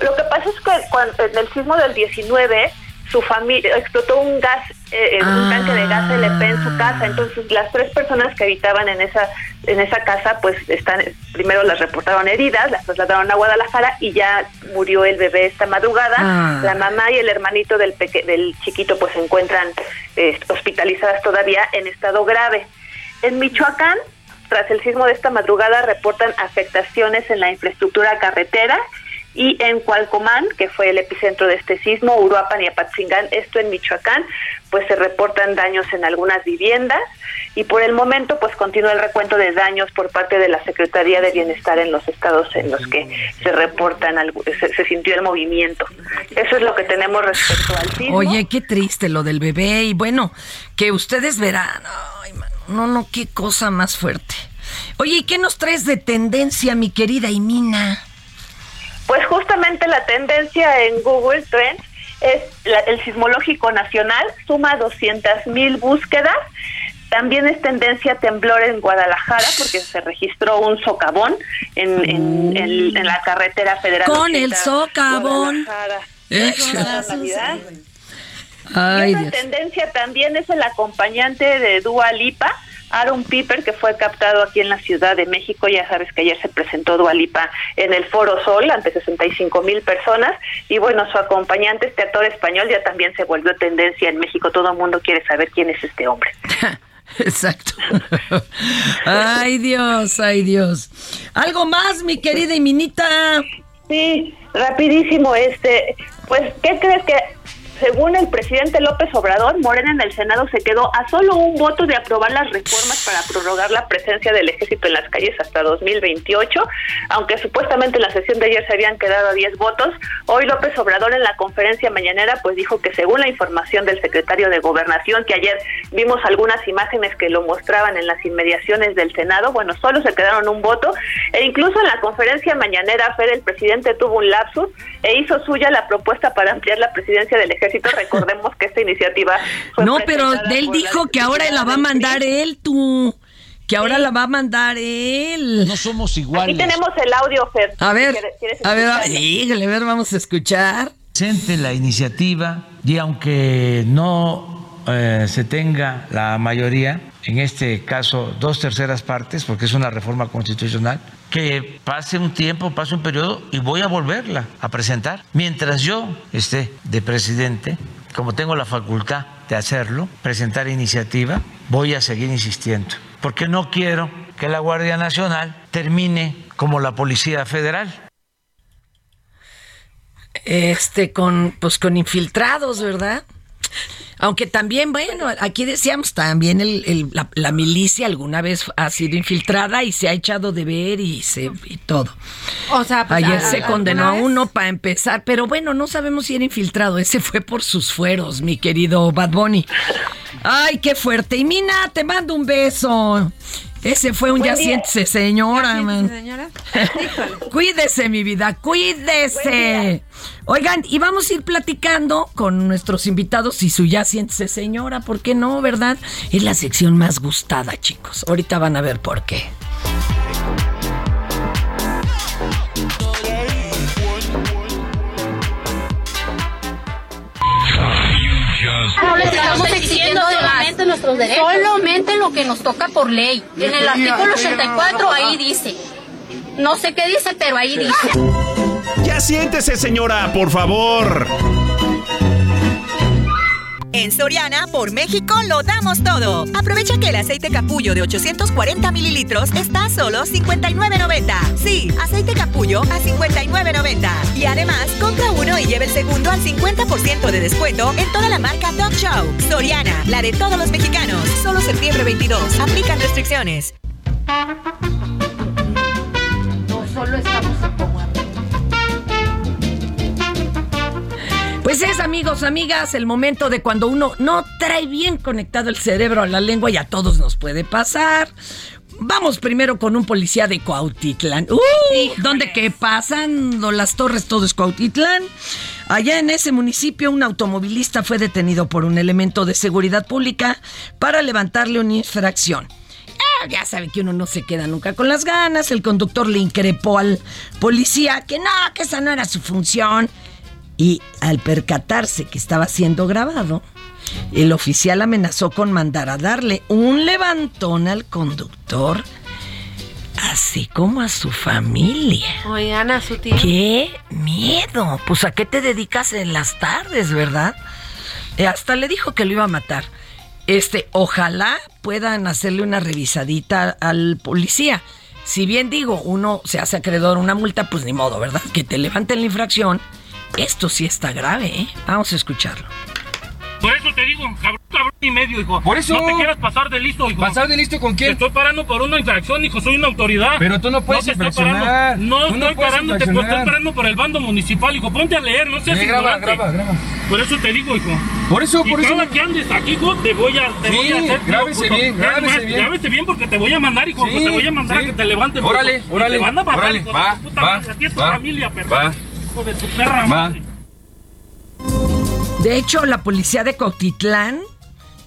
Lo que pasa es que cuando, en el sismo del 19 su familia explotó un gas, eh, eh, un tanque de gas LP en su casa. Entonces las tres personas que habitaban en esa en esa casa, pues están primero las reportaron heridas, las trasladaron a Guadalajara y ya murió el bebé esta madrugada. Ah. La mamá y el hermanito del peque- del chiquito pues se encuentran eh, hospitalizadas todavía en estado grave. En Michoacán tras el sismo de esta madrugada reportan afectaciones en la infraestructura carretera y en Cualcomán, que fue el epicentro de este sismo, Uruapan y Apatzingán, esto en Michoacán, pues se reportan daños en algunas viviendas y por el momento pues continúa el recuento de daños por parte de la Secretaría de Bienestar en los estados en los que se reportan, se, se sintió el movimiento. Eso es lo que tenemos respecto al sismo. Oye, qué triste lo del bebé. Y bueno, que ustedes verán. Ay, mano, no, no, qué cosa más fuerte. Oye, ¿y qué nos traes de tendencia, mi querida Imina? Pues justamente la tendencia en Google Trends es la- el sismológico nacional, suma 200 mil búsquedas. También es tendencia temblor en Guadalajara porque se registró un socavón en, en- en- en la carretera federal. Con el 80 socavón. Navidad. Ay, y otra tendencia también es el acompañante de Dua Lipa, Aaron Piper, que fue captado aquí en la Ciudad de México. Ya sabes que ayer se presentó Dua Lipa en el Foro Sol ante 65 mil personas. Y bueno, su acompañante, este actor español, ya también se volvió tendencia en México. Todo el mundo quiere saber quién es este hombre. Exacto. ay, Dios, ay, Dios. ¿Algo más, mi querida Iminita? Sí, rapidísimo, este, pues, ¿qué crees que según el presidente López Obrador, Morena en el Senado se quedó a solo un voto de aprobar las reformas para prorrogar la presencia del ejército en las calles hasta 2028, aunque supuestamente en la sesión de ayer se habían quedado a 10 votos. Hoy López Obrador en la conferencia mañanera pues dijo que según la información del secretario de Gobernación, que ayer vimos algunas imágenes que lo mostraban en las inmediaciones del Senado, bueno, solo se quedaron un voto e incluso en la conferencia mañanera Fer el presidente tuvo un lapsus e hizo suya la propuesta para ampliar la presidencia del ejército. Recordemos que esta iniciativa fue No, pero él dijo que ahora la va a mandar él, tú. Que ahora la va a mandar él. No somos Aquí iguales. tenemos el audio, Fer. A ver, a ver, a ver, vamos a escuchar. presente la iniciativa y aunque no eh, se tenga la mayoría, en este caso dos terceras partes, porque es una reforma constitucional, que pase un tiempo, pase un periodo y voy a volverla a presentar. Mientras yo esté de presidente, como tengo la facultad de hacerlo, presentar iniciativa, voy a seguir insistiendo, porque no quiero que la Guardia Nacional termine como la Policía Federal. Este, con, pues con infiltrados, ¿verdad? Aunque también, bueno, aquí decíamos también el, el- la, la milicia alguna vez ha sido infiltrada y se ha echado de ver y se y todo. O sea, pues, Ayer a- se condenó a uno para empezar, pero bueno, no sabemos si era infiltrado. Ese fue por sus fueros, mi querido Bad Bunny. Ay, qué fuerte. Y Mina, te mando un beso. Ese fue un Buen ya día. siéntese, señora, man. señora. Cuídese, mi vida, cuídese. Oigan, y vamos a ir platicando con nuestros invitados y su ya siéntese, señora, ¿por qué no, verdad? Es la sección más gustada, chicos. Ahorita van a ver por qué. Solamente nuestros derechos. Solamente lo que nos toca por ley. En el artículo 84 ahí dice. No sé qué dice, pero ahí dice. Ya siéntese, señora, por favor. En Soriana, por México, lo damos todo. Aprovecha que el aceite capullo de 840 mililitros está a solo 59.90. Sí, aceite capullo a 59.90. Y además, compra uno y lleve el segundo al 50% de descuento en toda la marca Dog Show. Soriana, la de todos los mexicanos. Solo septiembre 22. Aplican restricciones. No solo estamos Pues es, amigos, amigas, el momento de cuando uno no trae bien conectado el cerebro a la lengua y a todos nos puede pasar. Vamos primero con un policía de Cuautitlán. ¡Uh! ¿Dónde que pasan las torres? Todo es Cuautitlán. Allá en ese municipio, un automovilista fue detenido por un elemento de seguridad pública para levantarle una infracción. Ah, ya sabe que uno no se queda nunca con las ganas. El conductor le increpó al policía que no, que esa no era su función. Y al percatarse que estaba siendo grabado, el oficial amenazó con mandar a darle un levantón al conductor, así como a su familia. Oigan, a su tío. ¡Qué miedo! Pues a qué te dedicas en las tardes, ¿verdad? Eh, hasta le dijo que lo iba a matar. Este, ojalá puedan hacerle una revisadita al policía. Si bien digo, uno se hace acreedor a una multa, pues ni modo, ¿verdad? Que te levanten la infracción. Esto sí está grave, ¿eh? Vamos a escucharlo. Por eso te digo, cabrón, cabrón y medio, hijo. Por eso- No te quieras pasar de listo, hijo. ¿Pasar de listo con quién? Te estoy parando por una infracción, hijo. Soy una autoridad. Pero tú no puedes estoy infraccionar. parando. No Tú no estoy parando, te estoy infraccionar. parando por el bando municipal, hijo. Ponte a leer, no seas Sí, graba, ignorante. graba, graba. Por eso te digo, hijo. Por eso, y por eso- cada que andes aquí, hijo, te voy a, te Sí, voy a hacer. grábese puto. bien, Es grábese bien. Grábese bien porque te voy a mandar, hijo. Sí, te voy a mandar sí. a que te levanten. Órale, órale, Te van a órale, hijo va, puta va, madre. A ti es tu familia, perro. va. Hijo de tu perra Va. madre. De hecho, la policía de Cotitlán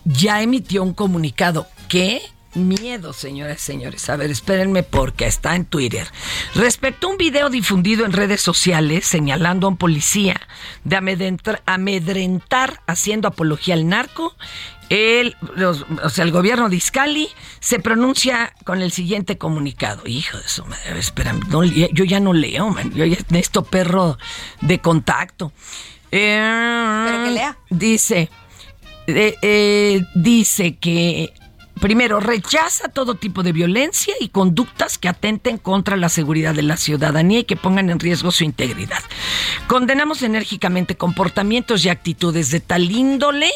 ya emitió un comunicado. ¿Qué? Miedo, señoras y señores. A ver, espérenme porque está en Twitter. Respecto a un video difundido en redes sociales señalando a un policía de amedrentar, amedrentar haciendo apología al narco, el, los- o sea, el gobierno de Izcali se pronuncia con el siguiente comunicado. Hijo de su madre, espérame, no, yo ya no leo, man. Yo ya necesito perro de contacto. Eh, Pero que lea. Dice, eh, eh, dice que primero, rechaza todo tipo de violencia y conductas que atenten contra la seguridad de la ciudadanía y que pongan en riesgo su integridad. Condenamos enérgicamente comportamientos y actitudes de tal índole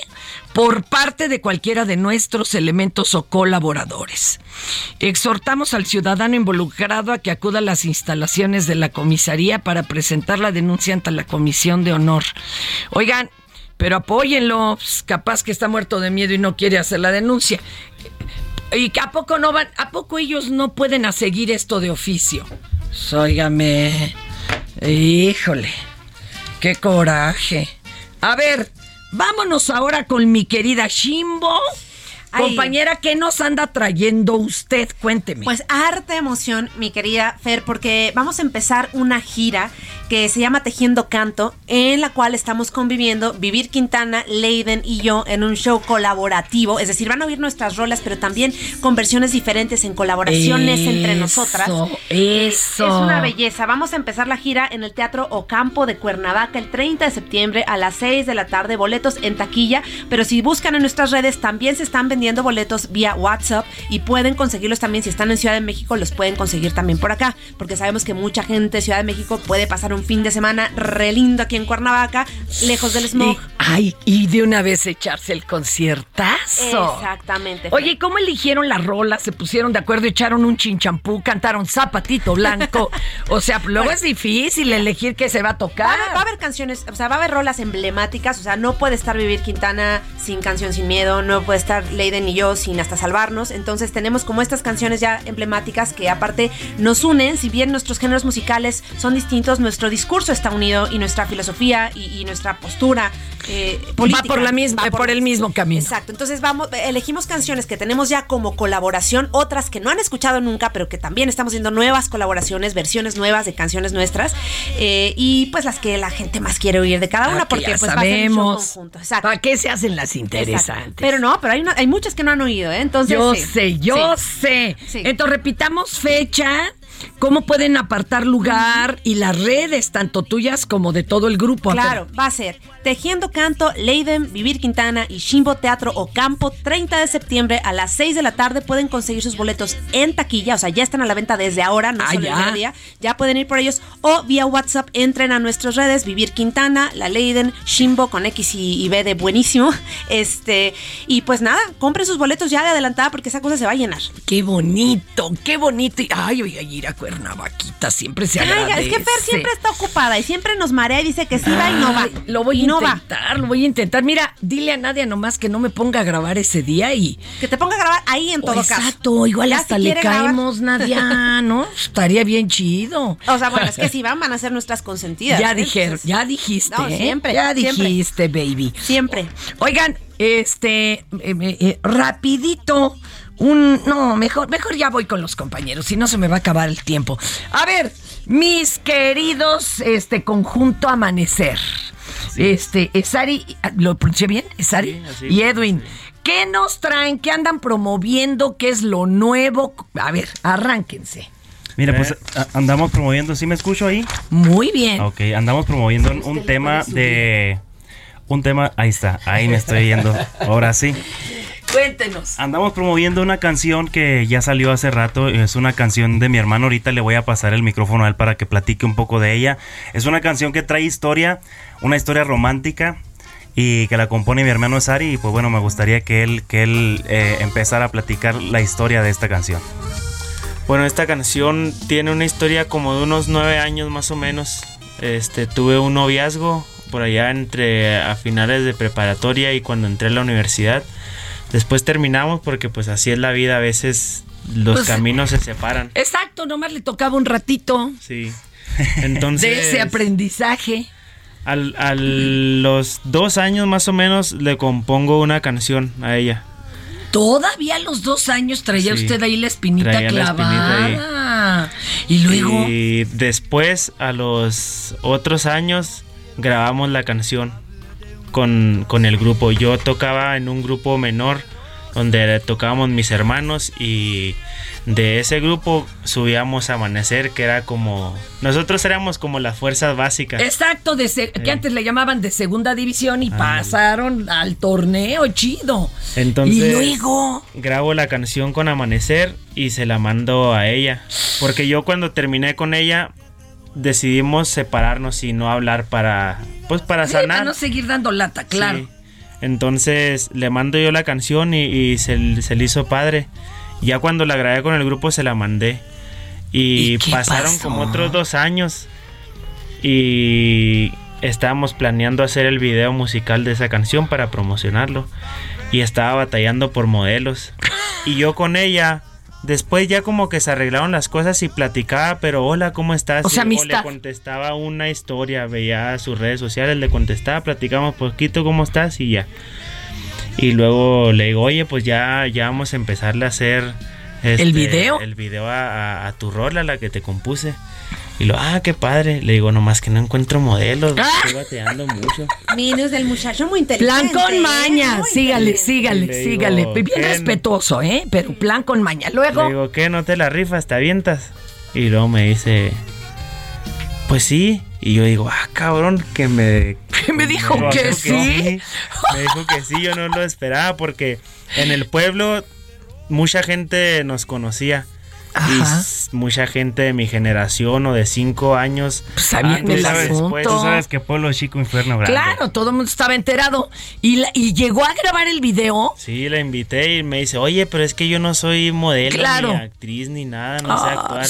por parte de cualquiera de nuestros elementos o colaboradores. Exhortamos al ciudadano involucrado a que acuda a las instalaciones de la comisaría para presentar la denuncia ante la Comisión de Honor. Oigan, pero apóyenlo, pues, capaz que está muerto de miedo y no quiere hacer la denuncia. ¿Y a poco no van, a poco ellos no pueden a seguir esto de oficio? Pues, óigame, híjole, qué coraje. A ver, vámonos ahora con mi querida Shimbo. Compañera, ¿qué nos anda trayendo usted? Cuénteme. Pues harta emoción, mi querida Fer, porque vamos a empezar una gira que se llama Tejiendo Canto, en la cual estamos conviviendo Vivir Quintana, Leiden y yo en un show colaborativo. Es decir, van a oír nuestras rolas, pero también con versiones diferentes en colaboraciones entre nosotras. Eso. Es una belleza. Vamos a empezar la gira en el Teatro Ocampo de Cuernavaca el 30 de septiembre a las 6 de la tarde. Boletos en taquilla, pero si buscan en nuestras redes también se están vendiendo boletos vía WhatsApp y pueden conseguirlos también si están en Ciudad de México, los pueden conseguir también por acá, porque sabemos que mucha gente de Ciudad de México puede pasar un fin de semana re lindo aquí en Cuernavaca, lejos del smog. Y, ay, y de una vez echarse el conciertazo. Exactamente. Oye, ¿y cómo eligieron las rolas? ¿Se pusieron de acuerdo? ¿Echaron un chinchampú? ¿Cantaron Zapatito Blanco? o sea, luego es difícil elegir qué se va a tocar. Va a, haber, va a haber canciones, o sea, va a haber rolas emblemáticas, o sea, no puede estar Vivir Quintana sin Canción Sin Miedo, no puede estar Leiden y yo sin hasta salvarnos. Entonces tenemos como estas canciones ya emblemáticas que aparte nos unen, si bien nuestros géneros musicales son distintos, nuestro discurso está unido y nuestra filosofía y, y nuestra postura eh, política va por la misma, por, el mismo camino. Exacto. Entonces vamos, elegimos canciones que tenemos ya como colaboración, otras que no han escuchado nunca, pero que también estamos haciendo nuevas colaboraciones, versiones nuevas de canciones nuestras, eh, y pues las que la gente más quiere oír de cada una, Ah, que porque pues va a ser sabemos. conjunto. Exacto. ¿Para qué se hacen las Exacto. interesantes? Pero no, pero hay, una- hay muchas que no han oído, ¿eh? Entonces. yo sí. sé, yo Sí. sé. Sí. Entonces repitamos fecha, cómo pueden apartar lugar y las redes, tanto tuyas como de todo el grupo. Claro, va a ser Tejiendo Canto, Leiden, Vivir Quintana y Shimbo Teatro Ocampo, 30 de septiembre a las 6 de la tarde. Pueden conseguir sus boletos en taquilla, o sea, ya están a la venta desde ahora, no Ah, solo ya. el día. Ya pueden ir por ellos o vía WhatsApp entren a nuestras redes, Vivir Quintana, La Leiden, Shimbo con X y, y B de buenísimo. Este, y pues nada, compren sus boletos ya de adelantada porque esa cosa se va a llenar. Qué bonito, qué bonito. Ay, voy a ir a Cuernavaquita, siempre se Ay, agradece. es que Fer siempre está ocupada y siempre nos marea y dice que sí va y no va. Ay, Lo voy a no va. intentar, lo voy a intentar. Mira, dile a Nadia nomás que no me ponga a grabar ese día y... Que te ponga a grabar ahí en todo caso. Exacto, igual Ya hasta si le quiere grabar. caemos, Nadia, ¿no? Estaría bien chido. O sea, bueno, es que si van, van a ser nuestras consentidas. Ya ¿eh? dijeron, ya dijiste. No, ¿eh? siempre, Ya siempre. dijiste, baby. Siempre. Oigan, este, eh, eh, rapidito, un, no, mejor, mejor ya voy con los compañeros, si no se me va a acabar el tiempo. A ver, mis queridos, este, conjunto Amanecer, este, Esari, ¿lo pronuncié bien? Esari Sí, así. y Edwin. ¿Qué nos traen? ¿Qué andan promoviendo? ¿Qué es lo nuevo? A ver, arránquense. Mira, pues andamos promoviendo, ¿sí me escucho ahí? Muy bien. Ok, andamos promoviendo un, un tema de... Un tema, ahí está, ahí me estoy yendo. Ahora sí. Cuéntenos. Andamos promoviendo una canción que ya salió hace rato. Es una canción de mi hermano. Ahorita le voy a pasar el micrófono a él para que platique un poco de ella. Es una canción que trae historia, una historia romántica y que la compone mi hermano Sari. Y pues bueno, me gustaría que él, que él eh, empezara a platicar la historia de esta canción. Bueno, esta canción tiene una historia como de unos nueve años más o menos. Este, tuve un noviazgo por allá entre a finales de preparatoria y cuando entré a la universidad. Después terminamos porque pues así es la vida, a veces los Pues, caminos se separan. Exacto, nomás le tocaba un ratito Sí. Entonces, de ese aprendizaje. al, a los dos años más o menos le compongo una canción a ella. Todavía a los dos años traía Sí, usted ahí la espinita la clavada. Y luego. Y después, a los otros años, grabamos la canción con, con el grupo. Yo tocaba en un grupo menor donde tocábamos mis hermanos y de ese grupo subíamos a Amanecer, que era como... Nosotros éramos como las fuerzas básicas. Exacto, de se- que antes le llamaban de segunda división y pasaron al torneo, chido. Entonces y luego... grabo la canción con Amanecer y se la mando a ella. Porque yo cuando terminé con ella decidimos separarnos y no hablar para... Pues para Sí, para sanar. no seguir dando lata, claro. Sí. Entonces le mando yo la canción y, y se, se le hizo padre. Ya cuando la grabé con el grupo se la mandé. Y, ¿Y qué pasaron pasó? como otros dos años. Y estábamos planeando hacer el video musical de esa canción para promocionarlo. Y estaba batallando por modelos. Y yo con ella, después ya como que se arreglaron las cosas y platicaba, pero hola, ¿cómo estás? O sea, Y- le amistad. contestaba una historia, veía sus redes sociales, le contestaba, platicamos poquito, ¿cómo estás? Y ya. Y luego le digo, oye, pues ya, ya vamos a empezarle a hacer este, ¿El video? El video a, a- a tu rola, la que te compuse. Y lo, ah, qué padre. Le digo, nomás que no encuentro modelos. Ah. Estoy bateando mucho. Minus del muchacho muy inteligente. Plan con ¿eh? maña, sígale, sígale, Le digo, sígale. Bien ¿qué? respetuoso, ¿eh? Pero plan con maña. Le Luego, digo, ¿qué? ¿No te la rifas? ¿Te avientas? Y luego me dice, pues sí. Y yo digo, ah, cabrón, que me... ¿Qué me dijo dijo que sí? Me dijo que sí, yo no lo esperaba porque en el pueblo mucha gente nos conocía. Y Ajá. mucha gente de mi generación o de cinco años. sabían sabes, asunto. pues, Tú sabes que pueblo chico, infierno grande. Claro, todo el mundo estaba enterado. Y, la- y llegó a grabar el video. Sí, la invité y me dice, oye, pero es que yo no soy modelo, Claro. ni actriz, ni nada, no sé Ah, actuar.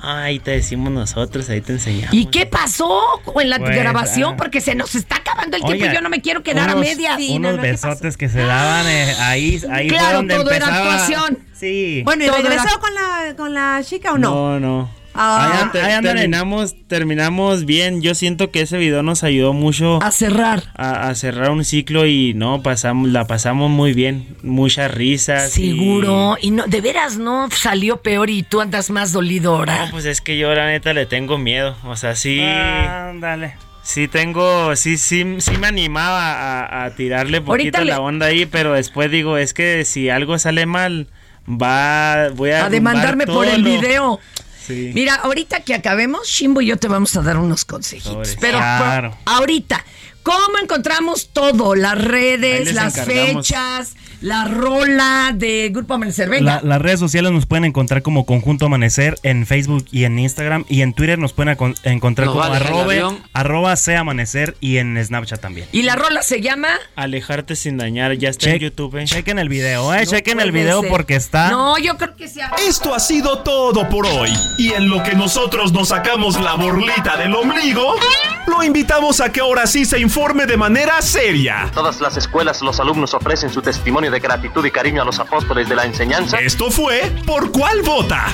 Ahí te decimos nosotros, ahí te enseñamos. ¿Y qué pasó en la Pues, grabación? ah. Porque se nos está acabando el tiempo y yo no me quiero quedar a unos- medias. unos besotes que se daban eh, ahí, ahí fue Claro, donde todo era empezaba. actuación. Sí. Bueno, ¿y regresó era- con la, con la chica o no? No, no. Ah. Ahí terminamos, terminamos bien. Yo siento que ese video nos ayudó mucho A cerrar. a, a cerrar un ciclo y no, pasamos, la pasamos muy bien. Muchas risas. Seguro. Y no, de veras no salió peor y tú andas más dolido ahora. No, pues es que yo la neta le tengo miedo. O sea, sí. Ándale. Sí tengo, sí, sí, sí me animaba a, a tirarle Ahorita poquito le- la onda ahí, pero después digo, es que si algo sale mal, va, voy a, a demandarme por el video. Sí. Mira, ahorita que acabemos, Shimbo y yo te vamos a dar unos consejitos. Pero Claro. por- ahorita, ¿cómo encontramos todo? Las redes, las encargamos. fechas, la rola de Grupo Amanecer. Venga. La- las redes sociales nos pueden encontrar como Conjunto Amanecer en Facebook y en Instagram y en Twitter nos pueden encontrar Nos como arroba, arroba sea amanecer y en Snapchat también. Y la rola se llama... Alejarte sin dañar, ya está en Check- YouTube. ¿eh? Chequen el video, eh, No chequen el video ser. porque está No, yo creo que sea... Esto ha sido todo por hoy. Y en lo que nosotros nos sacamos la borlita del ombligo, lo invitamos a que ahora sí se informe de manera seria. todas las escuelas los alumnos ofrecen su testimonio de gratitud y cariño a los apóstoles de la enseñanza. Esto fue Por cuál vota.